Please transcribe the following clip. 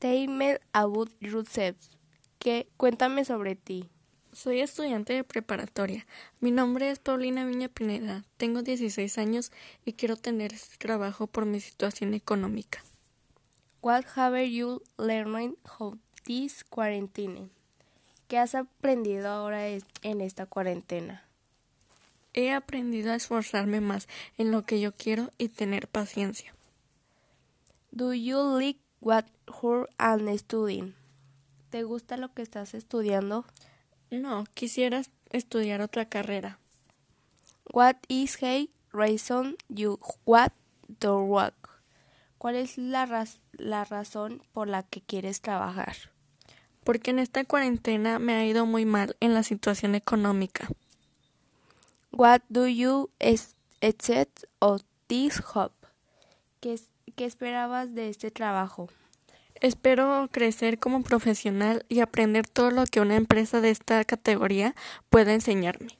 Teimel Abud Yourself. ¿Qué? Cuéntame sobre ti. Soy estudiante de preparatoria. Mi nombre es Paulina Viña Pineda. Tengo 16 años y quiero tener este trabajo por mi situación económica. What have you learned how this quarantine? ¿Qué has aprendido ahora en esta cuarentena? He aprendido a esforzarme más en lo que yo quiero y tener paciencia. Do you like what are studying? ¿Te gusta lo que estás estudiando? No, quisiera estudiar otra carrera. What is the reason you want to work? ¿Cuál es la, la razón por la que quieres trabajar? Porque en esta cuarentena me ha ido muy mal en la situación económica. What do you expect of this job? ¿Qué, ¿Qué esperabas de este trabajo? Espero crecer como profesional y aprender todo lo que una empresa de esta categoría pueda enseñarme.